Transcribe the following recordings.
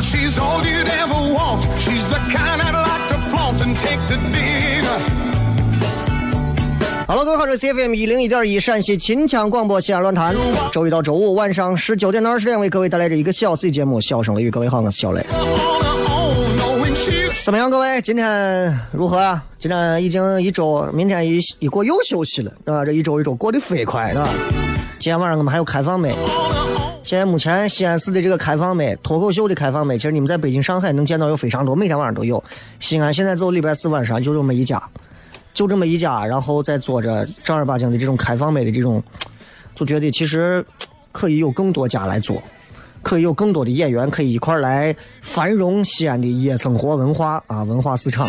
She's all you'd ever want. She's the kind I'd like to flaunt and take to dinner. Hello，各位好，这是 CFM 一零一点一陕西秦腔广播西安论坛，周一到周五晚上十九点到二十点为各位带来这一个小 C 节目《笑声雷雨》。各位好，我是小雷。怎么样，各位？今天如何啊？今天已经一周，明天一一过又休息了，是吧？这一周一周过得飞快，是吧？今天晚上我们还有开放麦。现在目前西安市的这个开放麦，脱口秀的开放麦，其实你们在北京、上海能见到有非常多，每天晚上都有。西安现在走礼拜四晚上就这么一家，就这么一家，然后再做着正儿八经的这种开放麦的这种，就觉得其实可以有更多家来做。可以有更多的演员可以一块来繁荣西安的夜生活文化啊文化市场。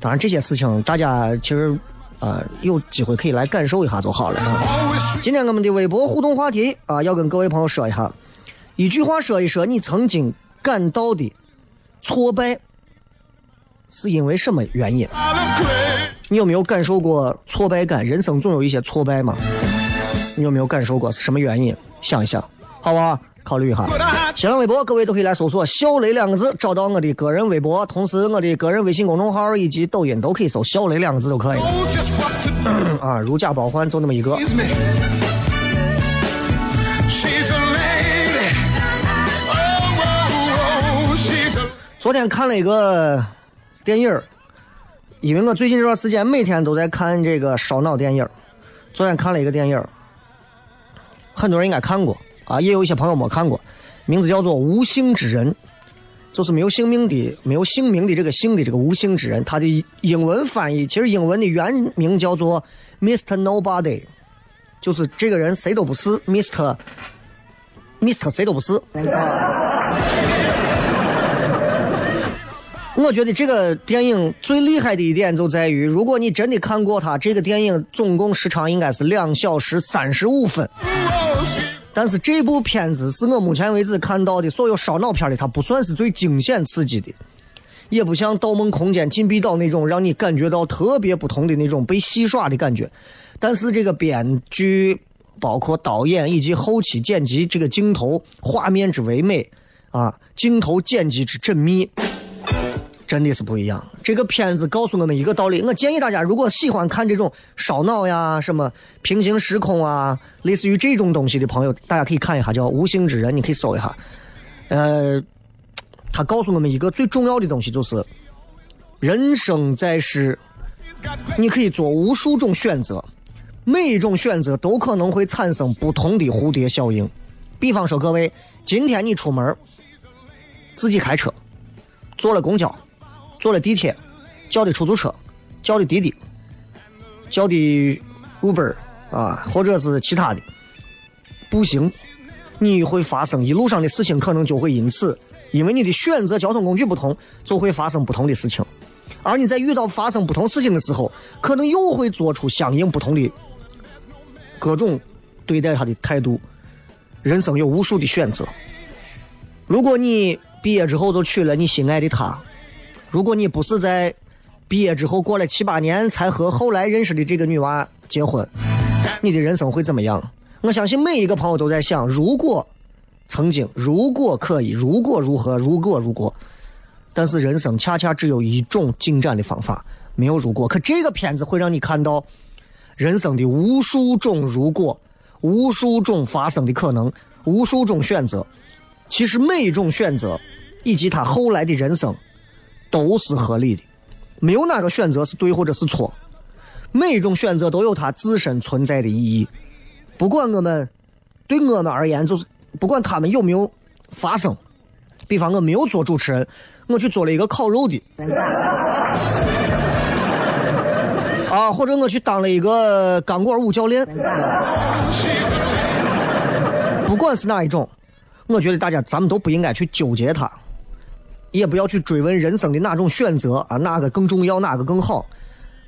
当然这些事情大家其实啊、有机会可以来感受一下就好了。今天我们的微博互动话题啊，要跟各位朋友说一下，一句话说一说你曾经感到的挫败是因为什么原因？你有没有感受过挫败感？人生总有一些挫败嘛，你有没有感受过是什么原因？想一想，好不好？考虑一下。新浪微博，各位都可以来搜索“小雷”两个字，找到我的个人微博，同时我的个人微信公众号以及抖音都可以搜“小雷”两个字都可以. 啊，如假包换，就那么一个。Oh, oh, oh, 昨天看了一个电影儿因为我最近这段时间每天都在看这个烧脑电影儿昨天看了一个电影儿很多人应该看过啊，也有一些朋友没看过，名字叫做《无姓之人》，就是没有姓名的、没有姓名的这个姓的这个无姓之人，他的英文翻译其实英文的原名叫做 Mr. Nobody，就是这个人谁都不是，Mr. Mr. 谁都不是。我觉得这个电影最厉害的一点就在于，如果你真的看过它，这个电影总共时长应该是两小时三十五分。但是这部片子是我目前为止看到的所有烧脑片里，它不算是最惊险刺激的，也不像《盗梦空间》《禁闭岛》那种让你感觉到特别不同的那种被戏耍的感觉。但是这个编剧、包括导演以及后期剪辑，这个镜头画面之唯美啊，镜头剪辑之缜密。真的是不一样。这个片子告诉我们一个道理，我建议大家如果喜欢看这种烧脑呀、什么平行时空啊，类似于这种东西的朋友，大家可以看一下叫《无形之人》，你可以搜一下。呃，他告诉我们一个最重要的东西，就是人生在世，你可以做无数种选择，每一种选择都可能会产生不同的蝴蝶效应。比方说，各位，今天你出门，自己开车，坐了公交。坐了地铁，叫的出租车，叫的滴滴，叫的 Uber 啊，或者是其他的，步行，你会发生一路上的事情，可能就会因此，因为你的选择交通工具不同，就会发生不同的事情。而你在遇到发生不同事情的时候，可能又会做出相应不同的各种对待他的态度。人生有无数的选择，如果你毕业之后就娶了你心爱的她，如果你不是在毕业之后过了七八年才和后来认识的这个女娃结婚，你的人生会怎么样？我相信每一个朋友都在想：如果曾经，如果可以，如果如何，如果如果。但是人生恰恰只有一种进展的方法，没有如果。可这个片子会让你看到人生的无数种如果。无数种发生的可能，无数种选择。其实每一种选择，以及他后来的人生，都是合理的。没有哪个选择是对或者是错。每一种选择都有它自身存在的意义。不管我们对我们而言，就是不管他们有没有发生。比方我没有做主持人，我去做了一个烤肉的。啊，或者我去当了一个钢管舞教练，不管是哪一种，我觉得大家咱们都不应该去纠结它，也不要去追问人生的哪种选择啊，哪个更重要，哪个更好。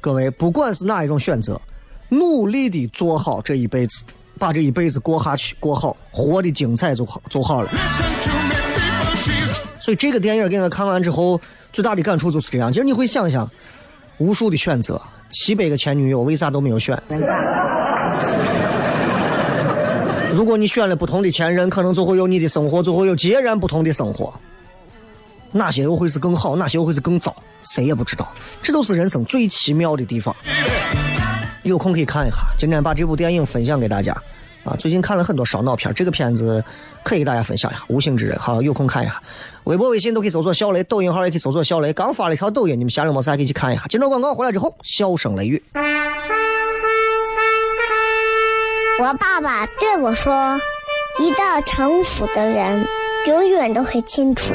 各位，不管是哪一种选择，努力的做好这一辈子，把这一辈子过下去，过好，活的精彩就好，就好了。所以这个电影给我看完之后，最大的感触就是这样，就是你会想想，无数的选择。七百个前女友，为啥都没有选？如果你选了不同的前任，可能就会有你的生活，就会有截然不同的生活。哪些又会是更好？哪些又会是更糟？谁也不知道。这都是人生最奇妙的地方。有空可以看一下。今天把这部电影分享给大家。啊，最近看了很多烧脑片，这个片子可以给大家分享一下。无心之人，好，有空看一下。微博、微信都可以搜索小雷，抖音号也可以搜索小雷。刚发了一条抖音，你们闲着没事还可以去看一下。接着广告回来之后，笑声雷雨。我爸爸对我说：“一个成熟的人，永远都会清楚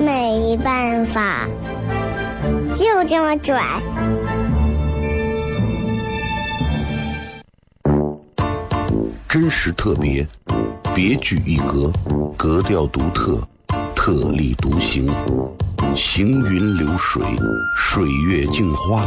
没办法，就这么拽。真实特别，别具一格，格调独特，特立独行，行云流水，水月镜花，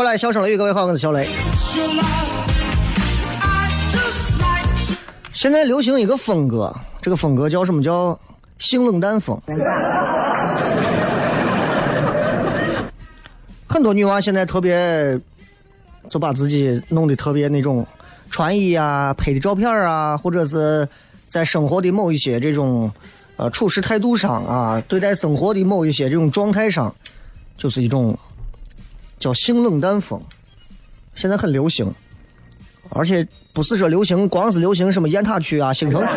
回来，笑声雷雨，各位好，我是小雷。现在流行一个风格，这个风格叫什么？叫性冷淡风。很多女娃现在特别，就把自己弄得特别那种穿衣啊、拍的照片啊，或者是在生活的某一些这种呃处事态度上啊，对待生活的某一些这种状态上，就是一种。叫性冷淡风，现在很流行，而且不是说流行，光是流行什么雁塔区啊、兴城区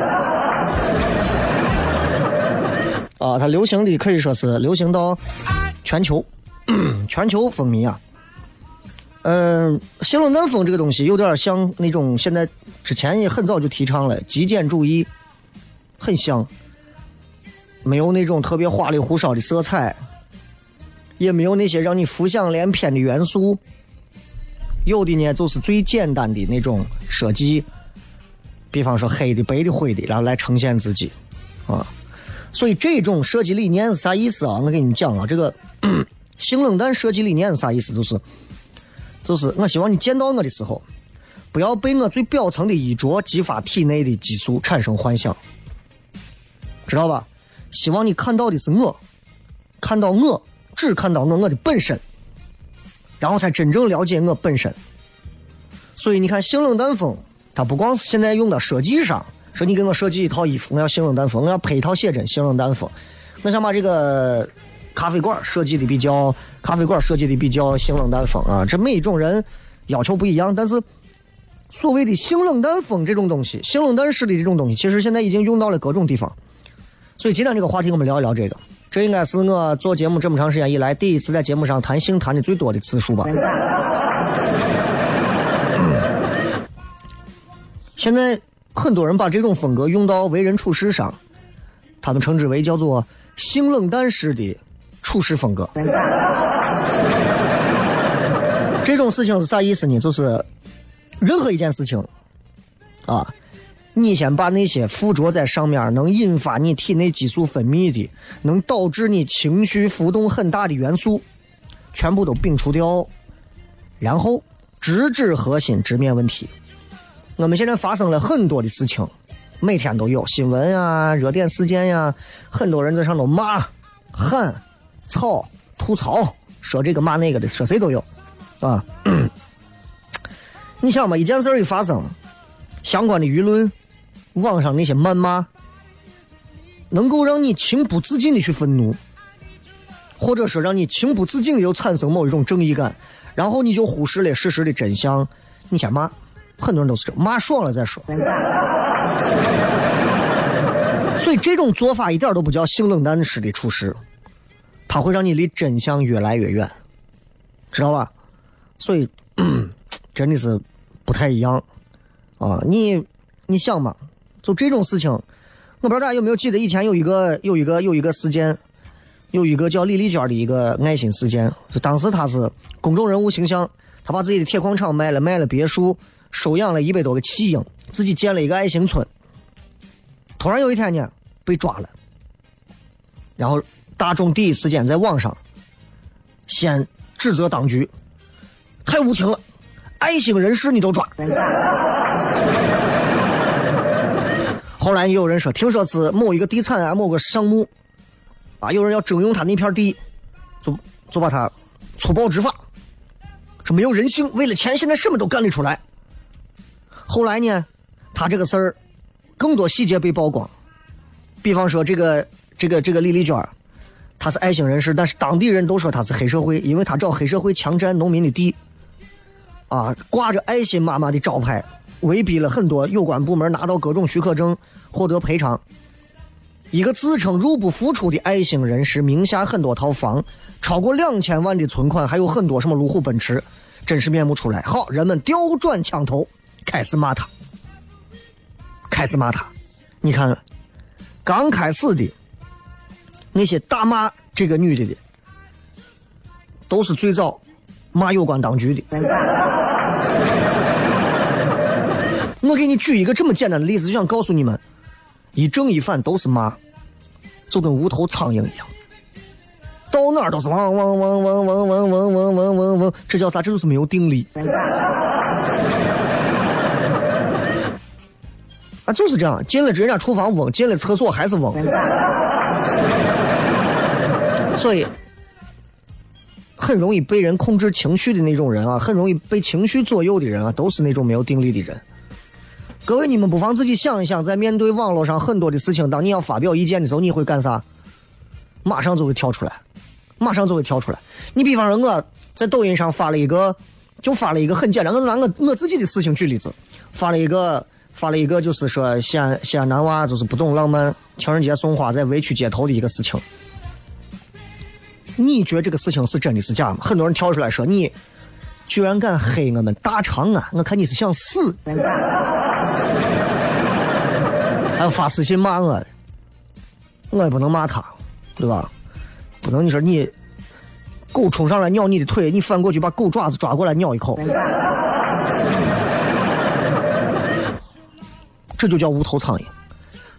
啊，它流行的可以说是流行到全球，全球风靡啊。嗯，性冷淡风这个东西有点像那种现在之前也很早就提倡了极简主义，很像，没有那种特别花里胡哨的色彩。也没有那些让你浮想联翩的元素，有的呢就是最简单的那种设计，比方说黑的、白的、灰的，然后来呈现自己，啊，所以这种设计理念是啥意思啊？我给你讲啊，这个性冷淡设计理念是啥意思？就是，就是我希望你见到我的时候，不要被我最表层的衣着激发体内的激素产生幻想，知道吧？希望你看到的是我，看到我，只看到我我的本身，然后才真正了解我本身。所以你看，性冷淡风。它不光是现在用到设计上，说你给我设计一套衣服，我要性冷淡风，我要配一套写真性冷淡风，我想把这个咖啡馆设计的比较，咖啡馆设计的比较性冷淡风啊。这每一种人要求不一样，但是所谓的性冷淡风这种东西，性冷淡式的这种东西，其实现在已经用到了各种地方。所以今天这个话题，我们聊一聊这个。这应该是我做节目这么长时间以来第一次在节目上谈性谈的最多的次数吧。现在很多人把这种风格用到为人处事上，他们称之为叫做“性冷淡式的处事风格”。这种事情是啥意思呢？就是任何一件事情啊，你先把那些附着在上面能引发你体内激素分泌的、能导致你情绪浮动很大的元素，全部都摒除掉，然后直指核心，直面问题。我们现在发生了很多的事情，每天都有新闻啊、热点事件呀，很多人在上头骂、喊、吵、吐槽，说这个骂那个的，说谁都有，啊。你想嘛，一件事一发生，相关的舆论、网上那些谩骂，能够让你情不自禁的去愤怒，或者说让你情不自禁的又产生某一种正义感，然后你就忽视了事实的真相，你先骂。很多人都是这骂爽了再说，所以这种做法一点都不叫性冷淡式的处事，它会让你离真相越来越远，知道吧？所以真的是不太一样啊！你你想嘛，就这种事情，我不知道大家有没有记得以前有一个有一个有一个事件，有一个叫李丽娟的一个爱心事件，就当时她是公众人物形象，她把自己的铁矿厂卖了，卖了别墅。收养了一百多个弃婴，自己建了一个爱心村。突然有一天呢，被抓了。然后大众第一时间在网上先指责当局太无情了，爱心人士你都抓。后来也有人说，听说是某一个地产啊，某个项目啊，有人要征用他那片地，就就把他粗暴执法，说没有人性，为了钱现在什么都干得出来。后来呢，他这个事儿更多细节被曝光，比方说这个这个这个李丽娟，她是爱心人士，但是当地人都说她是黑社会，因为她找黑社会强占农民的地，啊，挂着爱心妈妈的招牌，威逼了很多有关部门拿到各种许可证，获得赔偿。一个自称入不敷出的爱心人士，名下很多套房，超过两千万的存款，还有很多什么路虎、奔驰，真实面目出来。好，人们调转枪头。开始骂他，开始骂他。你看，刚开始的那些大骂这个女的的，都是最早骂有关当局的。我给你举一个这么简单的例子，就想告诉你们，一正一反都是骂，就跟无头苍蝇一样，到哪儿都是嗡嗡嗡嗡嗡嗡嗡嗡嗡嗡嗡，这叫啥？这就是没有定力。啊，就是这样，进了人家厨房嗡，进了厕所还是嗡，所以很容易被人控制情绪的那种人啊，很容易被情绪左右的人啊，都是那种没有定力的人。各位，你们不妨自己想一想，在面对网络上很多的事情，当你要发表意见的时候，你会干啥？马上就会跳出来，马上就会跳出来。你比方说，我在抖音上发了一个，就发了一个很简单，我拿我我自己的事情举例子，发了一个。发了一个，就是说西安西安男娃就是不懂浪漫，情人节送花在围区街头的一个事情。你觉得这个事情是真的是假吗？很多人跳出来说你居然敢黑我们大长安，我看你是想死。还发私信骂我，我也不能骂他，对吧？不能你说你狗冲上来咬你的腿，你反过去把狗爪子抓过来咬一口。这就叫无头苍蝇。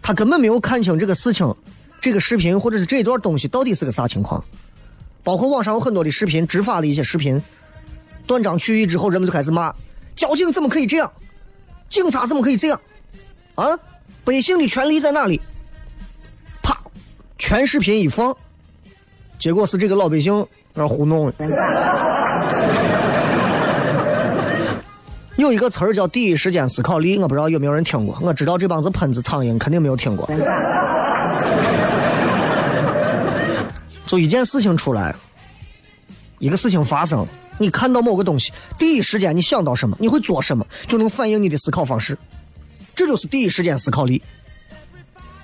他根本没有看清这个事情，这个视频或者是这段东西到底是个啥情况。包括网上有很多的视频，执法的一些视频，断章取义之后，人们就开始骂：交警怎么可以这样？警察怎么可以这样？啊，百姓的权利在哪里？啪，全视频一放，结果是这个老百姓那糊弄的。有一个词儿叫第一时间思考力，我不知道有没有人听过。我知道这帮子喷子苍蝇肯定没有听过。就一件事情出来，一个事情发生，你看到某个东西，第一时间你想到什么，你会做什么，就能反映你的思考方式。这就是第一时间思考力。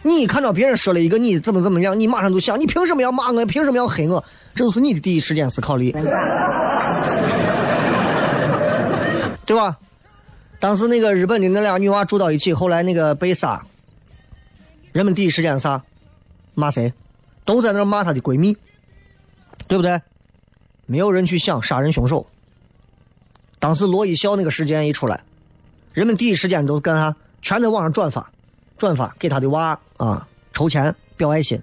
你一看到别人说了一个你怎么怎么样，你马上就想，你凭什么要骂我？凭什么要黑我？这就是你的第一时间思考力。对吧？当时那个日本的那俩女娃住到一起，后来那个被杀，人们第一时间啥？骂谁？都在那骂她的闺蜜，对不对？没有人去想杀人凶手。当时罗一笑那个事件一出来，人们第一时间都干啥？全在网上转发，转发给他的娃啊筹钱表爱心。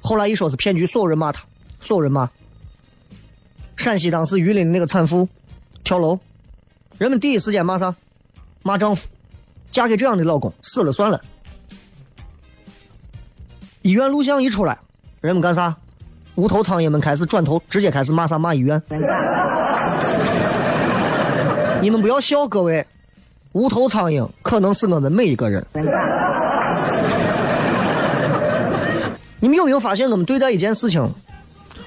后来一说是骗局，所有人骂他，所有人骂。陕西当时榆林的那个产妇跳楼。人们第一时间骂啥？骂丈夫，嫁给这样的老公死了算了。医院录像一出来，人们干啥？无头苍蝇们开始转头，直接开始骂啥？骂医院。你们不要笑，各位，无头苍蝇可能是我们每一个人。你们有没有发现，我们对待一件事情，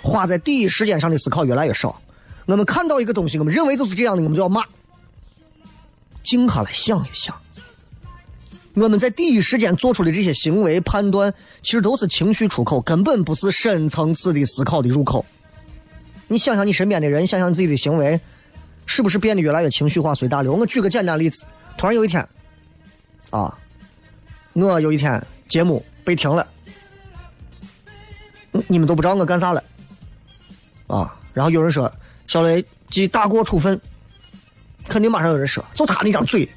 花在第一时间上的思考越来越少？我们看到一个东西，我们认为就是这样的，我们就要骂。静下来想一想，我们在第一时间做出的这些行为判断，其实都是情绪出口，根本不是深层次的思考的入口。你想想你身边的人，想想自己的行为，是不是变得越来越情绪化、随大流？我举个简单例子：突然有一天，啊，我有一天节目被停了，你们都不知道我干啥了，啊，然后有人说小雷记大过处分。肯定马上有人说，就他那张嘴，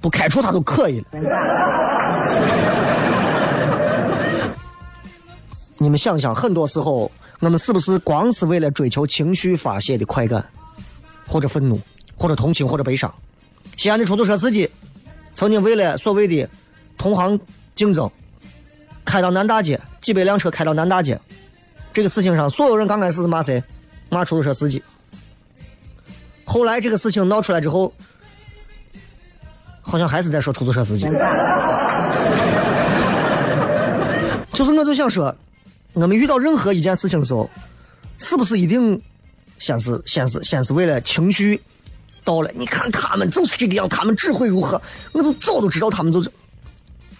不开除他都可以了。你们想想，很多时候我们是不是光是为了追求情绪发泄的快感，或者愤怒，或者同情，或者悲伤？西安的出租车司机曾经为了所谓的同行竞争，开到南大街，几百辆车开到南大街，这个事情上，所有人刚开始是骂谁？骂出租车司机。后来这个事情闹出来之后，好像还是在说出租车司机。就是我就想说，我们遇到任何一件事情的时候，是不是一定先是先是先是为了情绪到了？你看他们就是这个样，他们只会如何？我都早都知道他们就是。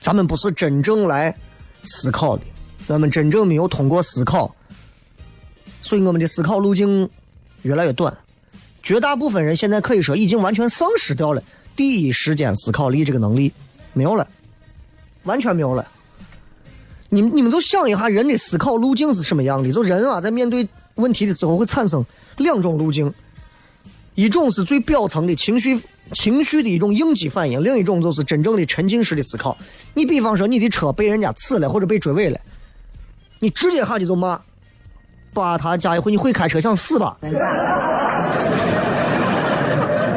咱们不是真正来思考的，咱们真正没有通过思考，所以我们的思考路径越来越短。绝大部分人现在可以说已经完全丧失掉了第一时间思考力这个能力，没有了，完全没有了。你们你们就想一下，人的思考路径是什么样的？就人啊，在面对问题的？时候会产生两种路径，一种是最表层的？情绪情绪的？一种应激反应，另一种就是真正的沉浸式的思考。你比方说，你的车被人家刺了或者被追尾了，你直接下去就骂。把他加一回，你会开车想死吧？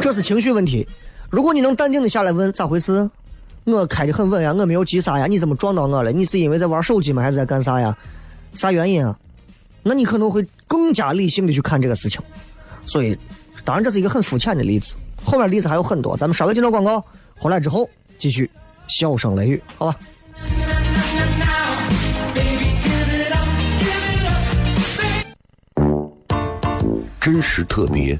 这是情绪问题。如果你能淡定的下来问咋回事，我开的很稳呀，我没有急刹呀，你怎么撞到我了？你是因为在玩手机吗？还是在干啥呀？啥原因啊？那你可能会更加理性的去看这个事情。所以，当然这是一个很肤浅的例子，后面例子还有很多。咱们稍微进到广告，回来之后继续笑声雷雨，好吧？真实特别，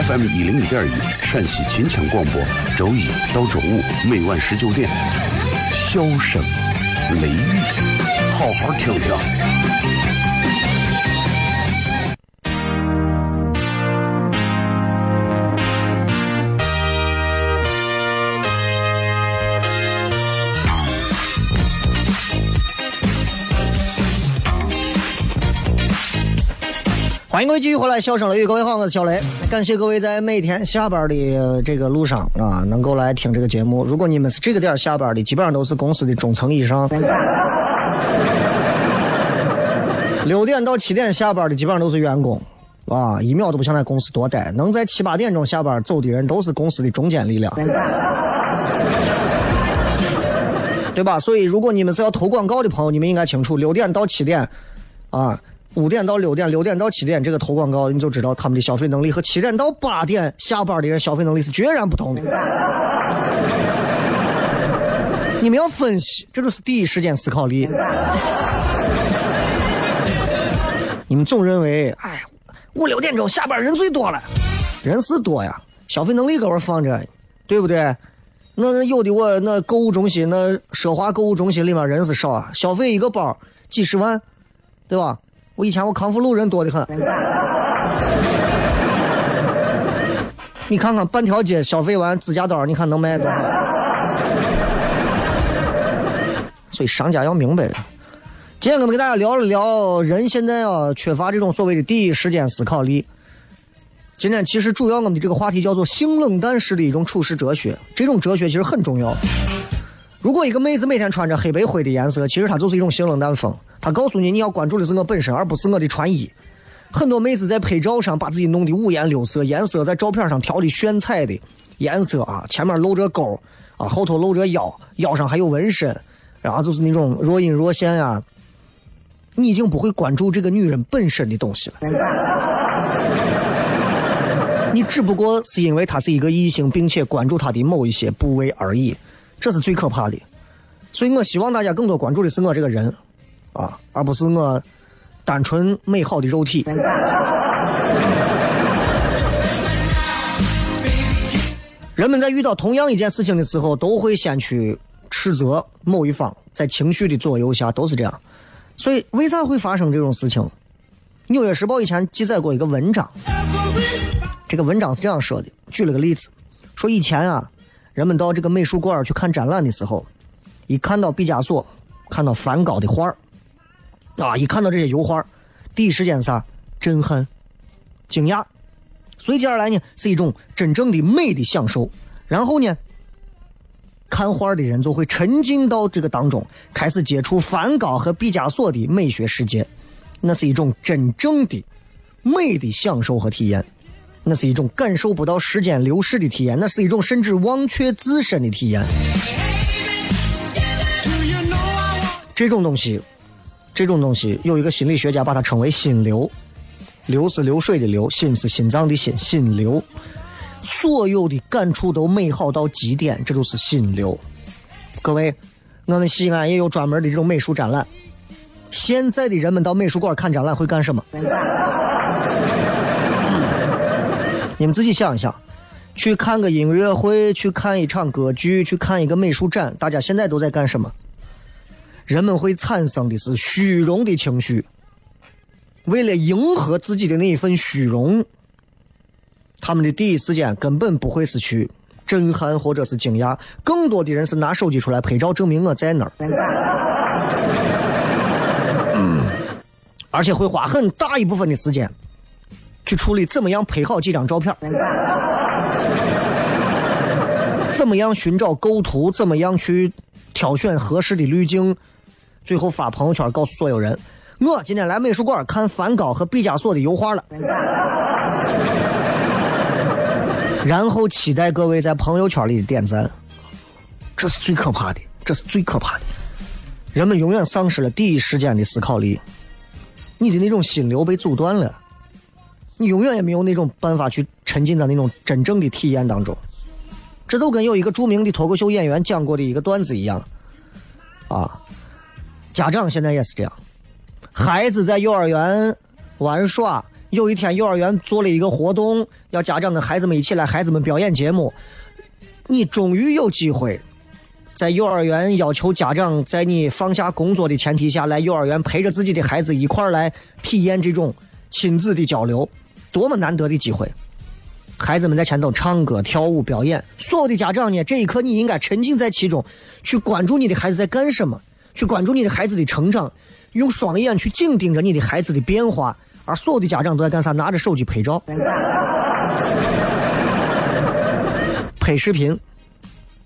FM 一零一点一，陕西秦腔广播，周一到周五每晚十九点，笑声雷雨，好好听听。欢迎各位继续回来，笑声雷雨，各位好，我是小雷。感谢各位在每天下班的这个路上啊，能够来听这个节目。如果你们是这个点下班的，基本上都是公司的中层以上。六点到七点下班的基本上都是员工，啊，一秒都不想在公司多待。能在七八点钟下班走的人，都是公司的中坚力量，对吧？所以，如果你们是要投广告的朋友，你们应该清楚，六点到七点，啊。五点到六点，六点到七点，这个投广告你就知道他们的消费能力和七点到八点下班的人消费能力是截然不同的。你们要分析，这就是第一时间思考力。你们总认为，哎，五六点钟下班人最多了，人是多呀，消费能力搁这放着，对不对？那有的我那购物中心，那奢华购物中心里面人是少啊，消费一个包几十万，对吧？我以前我康复路人多的很，你看看半条街消费完指甲刀，你看能卖多少？所以商家要明白。今天我们给大家聊了聊人现在啊缺乏这种所谓的第一时间思考力。今天其实主要我们的这个话题叫做性冷淡式的一种处事哲学，这种哲学其实很重要。如果一个妹子每天穿着黑白灰的颜色，其实她就是一种性冷淡风。她告诉你，你要关注的是我本身，而不是我的穿衣。很多妹子在拍照上把自己弄得五颜六色，颜色在照片上调的炫彩的颜色啊，前面露着沟啊，后头露着腰，腰上还有纹身，然后就是那种若隐若现呀。你已经不会关注这个女人本身的东西了，你只不过是因为她是一个异性，并且关注她的某一些部位而已。这是最可怕的，所以我希望大家更多关注的是我这个人，啊，而不是我单纯美好的肉体。人们在遇到同样一件事情的时候，都会先去斥责某一方，在情绪的左右下都是这样。所以，为啥会发生这种事情？《纽约时报》以前记载过一个文章，这个文章是这样说的，举了个例子，说以前啊。人们到这个美术馆去看展览的时候，一看到毕加索、看到梵高的画，啊，一看到这些油画，第一时间啥？震撼、惊讶，随即而来呢，是一种真正的美的享受。然后呢，看画的人就会沉浸到这个当中，开始接触梵高和毕加索的美学世界，那是一种真正的美的享受和体验。那是一种感受不到时间流逝的体验，那是一种甚至忘却自身的体验。这种东西，这种东西，有一个心理学家把它称为“心流”。流是流水的流，心是心脏的心，心流。所有的感触都美好到极点，这就是心流。各位，我们西安也有专门的这种美术展览。现在的人们到美术馆看展览会干什么？你们自己想一想，去看个音乐会，去看一场歌剧，去看一个美术展，大家现在都在干什么？人们会产生的是虚荣的情绪，为了迎合自己的那一份虚荣，他们的第一时间根本不会是去震撼或者是惊讶，更多的人是拿手机出来拍照，证明我在那儿，而且会花很大一部分的时间。去处理怎么样拍好几张照片，怎么样寻找构图，怎么样去挑选合适的滤镜，最后发朋友圈告诉所有人，我今天来美术馆看梵高和毕加索的油画了。然后期待各位在朋友圈里的点赞，这是最可怕的，这是最可怕的。人们永远丧失了第一时间的思考力，你的那种心流被阻断了。你永远也没有那种办法去沉浸在那种真正的体验当中，这就跟有一个著名的脱口秀演员讲过的一个段子一样，啊，家长现在也是这样，孩子在幼儿园玩耍，有一天幼儿园做了一个活动，要家长跟孩子们一起来，孩子们表演节目，你终于有机会在幼儿园要求家长在你放下工作的前提下来幼儿园陪着自己的孩子一块来体验这种亲子的交流，多么难得的机会！孩子们在前头唱歌、跳舞、表演，所有的家长呢，这一刻你应该沉浸在其中，去关注你的孩子在干什么，去关注你的孩子的成长，用双眼去紧盯着你的孩子的变化。而所有的家长都在干啥？拿着手机拍照、拍视频。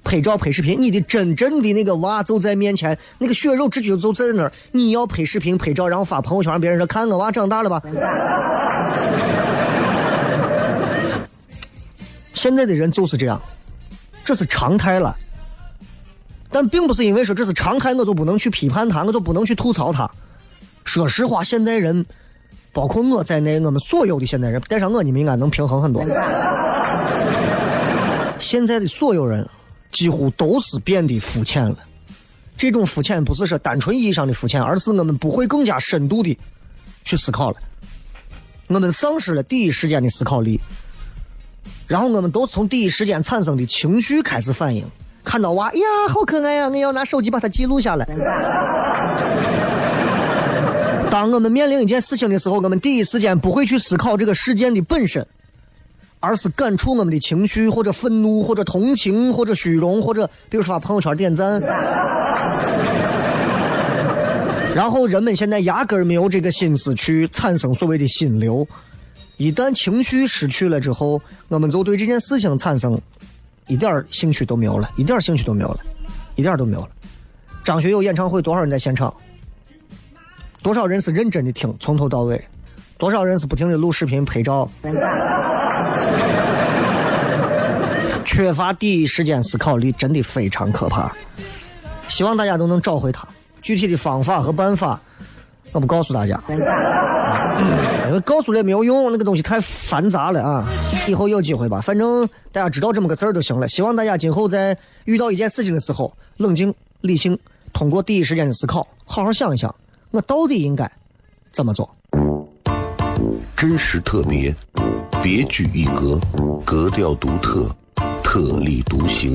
拍照拍视频，你的真正的那个娃就在面前，那个血肉之躯就在那儿。你要拍视频拍照，然后发朋友圈，让别人说看我娃长大了吧。现在的人就是这样，这是常态了。但并不是因为说这是常态，我就不能去批判他，我就不能去吐槽他。说实话，现代人，包括我在内，我们所有的现代人，带上我，你们应该能平衡很多。现在的所有人。几乎都是变得肤浅了。这种肤浅不是说单纯意义上的肤浅，而是我们不会更加深度的去思考了。我们丧失了第一时间的思考力，然后我们都是从第一时间产生的情绪开始反应。看到娃，哎呀，好可爱呀！我要拿手机把它记录下来。当我们面临一件事情的时候，我们第一时间不会去思考这个事件的本身。而是感触我们的情绪，或者愤怒，或者同情，或者虚荣，或者比如说发朋友圈点赞。然后人们现在压根儿没有这个心思去产生所谓的心流。一旦情绪失去了之后，我们就对这件事情产生一点兴趣都没有了，一点兴趣都没有了，一点都没有了。张学友演唱会多少人在现场？多少人是认真的听，从头到尾？多少人是不停的录视频拍照？缺乏第一时间思考力，真的非常可怕。希望大家都能找回它。具体的方法和办法，我不告诉大家，告诉了也没有用，那个东西太繁杂了啊。以后有机会吧，反正大家知道这么个字儿就行了。希望大家今后在遇到一件事情的时候，冷静理性，通过第一时间的思考，好好想一想，我到底应该怎么做。真实特别，别具一格，格调独特，特立独行，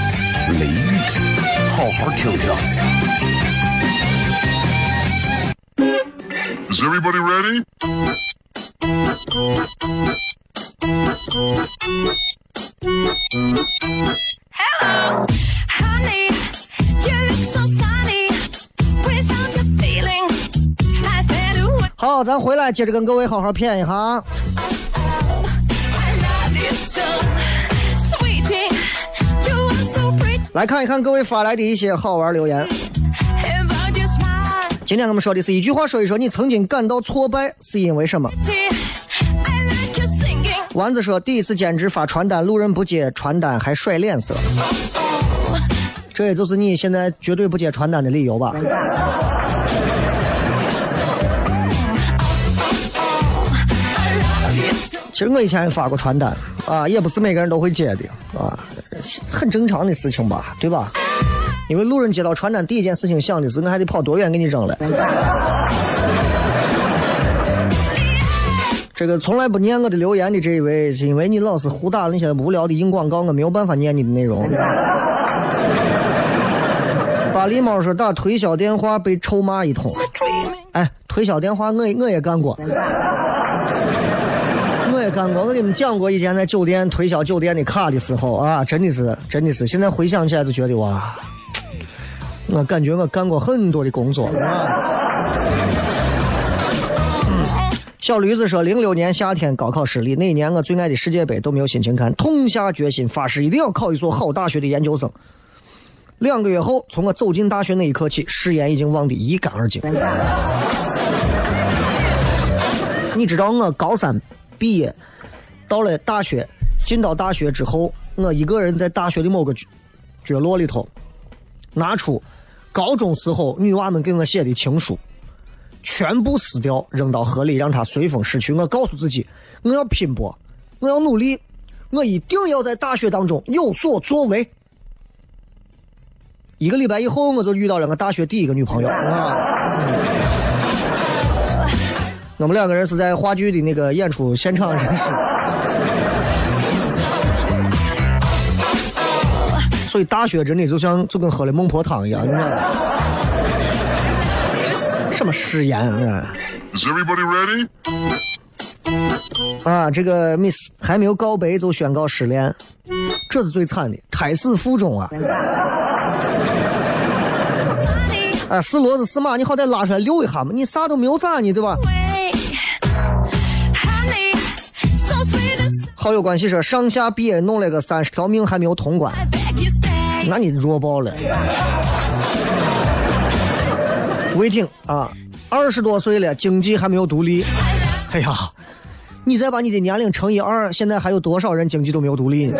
雷雨，好好听听。Is everybody ready? Hello, honey, you look so sunny. Without your feeling, I said, "Ooh, 好，咱回来接着跟各位好好谝一下。I love you so, 来看一看各位发来的一些好玩留言。今天我们说的是一句话，说一说你曾经感到挫败是因为什么.丸子说，第一次兼职发传单，路人不接传单还甩脸色，这也就是你现在绝对不接传单的理由吧？其实我以前也发过传单啊，也不是每个人都会接的啊，很正常的事情吧，对吧？因为路人接到传单，第一件事情想的是我还得跑多远给你扔了。这个从来不念我的留言的这一位，是因为你老是胡打那些无聊的硬广告，我没有办法念你的内容。巴狸猫说打推销电话被臭骂一通.哎，推销电话我也我也干过，干过。我给你们讲过以前在酒店推销酒店的卡的时候啊，真的是真的是，现在回想起来都觉得哇，我感觉我干过很多的工作啊。小驴子说：“零六年夏天高考失利，那一年我最爱的世界杯都没有心情看，痛下决心发誓一定要考一所好大学的研究生。两个月后，从我走进大学那一刻起，誓言已经忘得一干二净。你知道我高三毕业，到了大学，进到大学之后，我一个人在大学的某个角落里头，拿出高中时候女娃们给我写的情书，全部撕掉，扔到河里，让它随风逝去。我告诉自己，我要拼搏，我要努力，我一定要在大学当中有所作为。一个礼拜以后，我就遇到了我大学第一个女朋友啊。我们两个人是在话剧的那个演出现场认识的。所以大学真的就像就跟喝了孟婆汤一样，你知道吗？什么誓言啊？Is everybody ready? 啊，这个 Miss 还没有告白就宣告失恋，这是最惨的，胎死腹中啊！啊，是骡子是马，你好歹拉出来溜一下嘛，你啥都没有咋你，对吧？好友关系说上下毕业弄了个三十条命还没有通关，那你弱爆了。魏挺啊，二十多岁了，经济还没有独立。哎呀，你再把你的年龄乘以二，现在还有多少人经济都没有独立呢？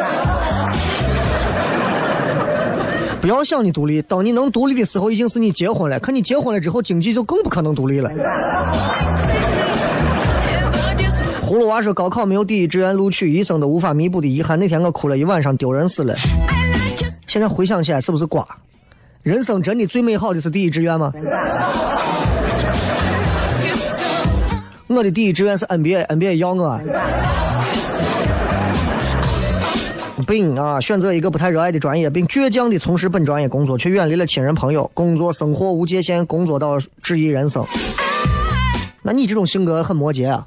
不要想你独立，等你能独立的时候，已经是你结婚了。可你结婚了之后，经济就更不可能独立了。葫芦娃说：“高考没有第一志愿录取，一生都无法弥补的遗憾。那天我哭了一晚上，丢人死了。现在回想起来，是不是瓜？人生真的最美好的是第一志愿吗？我的第一志愿是 NBA，NBA 要我。并啊，选择一个不太热爱的专业，并倔强地从事本专业工作，却远离了亲人朋友，工作生活无界限，工作到质疑人生。那你这种性格很摩羯啊。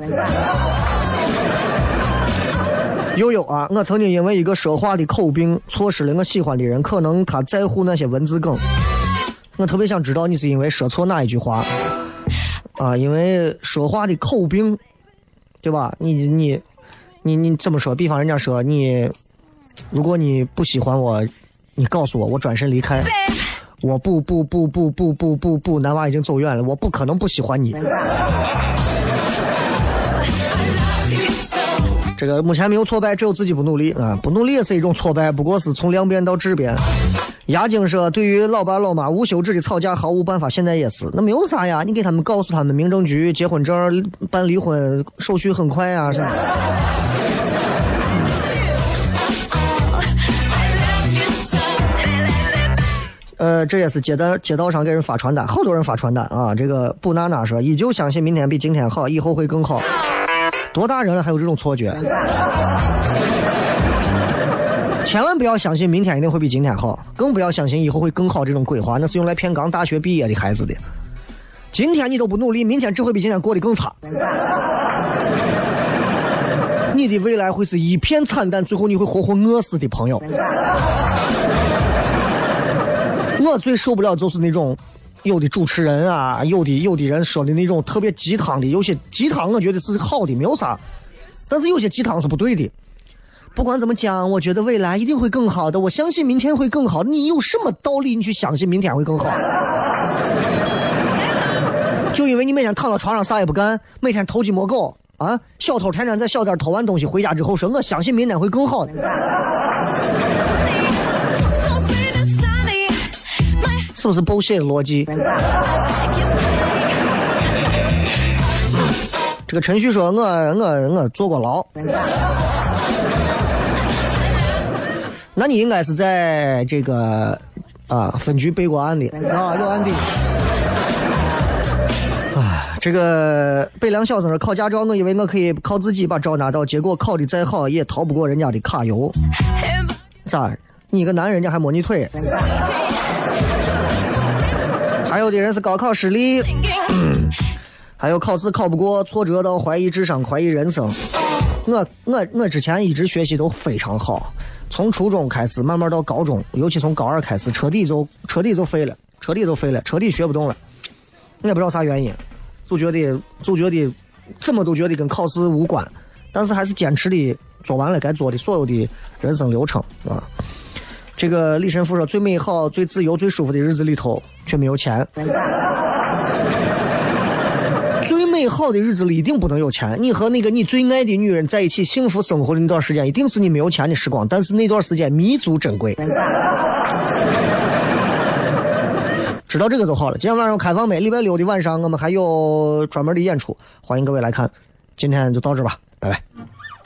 悠悠啊，我曾经因为一个说话的口病，错失了我喜欢的人。可能他在乎那些文字梗，我特别想知道你是因为说错哪一句话啊？因为说话的口病，对吧？你你你你怎么说？比方人家说你，如果你不喜欢我，你告诉我，我转身离开。我不不不不不不不不，男娃已经走远了，我不可能不喜欢你。这个目前没有挫败，只有自己不努力啊！不努力也是一种挫败，不过是从量变到质变。牙精说，对于老爸老妈无休止的吵架毫无办法，现在也是，那没有啥呀，你给他们告诉他们，民政局结婚证办离婚手续很快啊，是吧？呃，这也是街道街道上给人发传单，好多人发传单啊。这个布娜娜说，依旧相信明天比今天好，以后会更好。多大人了还有这种错觉？千万不要相信明天一定会比今天好，更不要相信以后会更好这种鬼话，那是用来骗刚大学毕业的孩子的。今天你都不努力，明天只会比今天过得更差。你的未来会是一片惨淡，最后你会活活饿死的朋友。我最受不了就是那种有的主持人啊，有的有的人说的那种特别鸡汤的，有些鸡汤我觉得是好的，没有啥，但是有些鸡汤是不对的。不管怎么讲，我觉得未来一定会更好的，我相信明天会更好。你有什么道理你去相信明天会更好？就因为你每天躺到床上啥也不干，每天偷鸡摸狗啊，小偷天天在小寨偷完东西回家之后说，我相信明天会更好的是不是 bullshit 的逻辑？这个陈旭说：“我我我坐过牢。”那你应该是在这个啊分局备过案的啊，有案底。啊，这个北梁小生考驾照，我以为我可以靠自己把照拿到，结果考的再好也逃不过人家的卡油。咋？你一个男人，人家还摸你腿？还有的人是高考失利，嗯、还有考试考不过，挫折到怀疑智商、怀疑人生。我我我之前一直学习都非常好，从初中开始，慢慢到高中，尤其从高二开始，彻底就彻底就废了，彻底就废了，彻底学不动了。我也不知道啥原因，就觉得就觉得怎么都觉得跟考试无关，但是还是坚持的做完了该做的所有的人生流程啊。这个李神父说：“最美好、最自由、最舒服的日子里头，却没有钱。最美好的日子里一定不能有钱。你和那个你最爱的女人在一起幸福生活的那段时间，一定是你没有钱的时光，但是那段时间弥足珍贵。知道这个就好了。今天晚上开放麦，礼拜六的晚上我们还有专门的演出，欢迎各位来看。今天就到这吧，拜拜。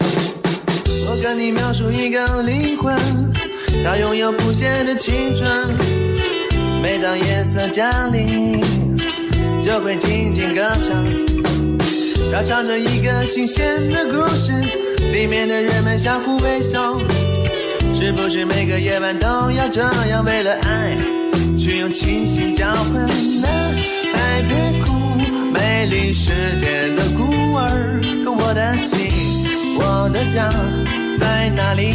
我跟你描述一个灵魂，它拥有不谢的青春。每当夜色降临，就会静静歌唱。它唱着一个新鲜的故事，里面的人们相互微笑。是不是每个夜晚都要这样，为了爱，去用清醒交换？男孩别哭，美丽世界的孤儿，可我的心，我的家在哪里？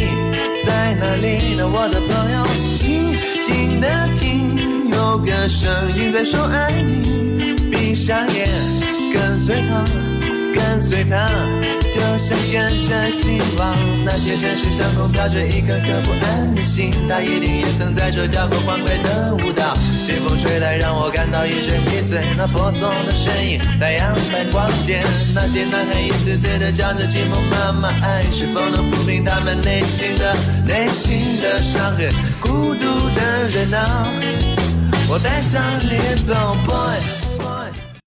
在哪里呢？我的朋友，静静的听，有个声音在说爱你，闭上眼，跟随他。跟随他，就像跟着希望。那些城市上空飘着一颗颗不安的心，它一定也曾在这跳过欢快的舞蹈。清风吹来，让我感到一阵迷醉。那婆娑的身影，太阳般光洁。那些男孩一次次的叫着寂寞妈妈，爱是否能抚平他们内心的内心的伤痕？孤独的人啊，我带上你走，boy。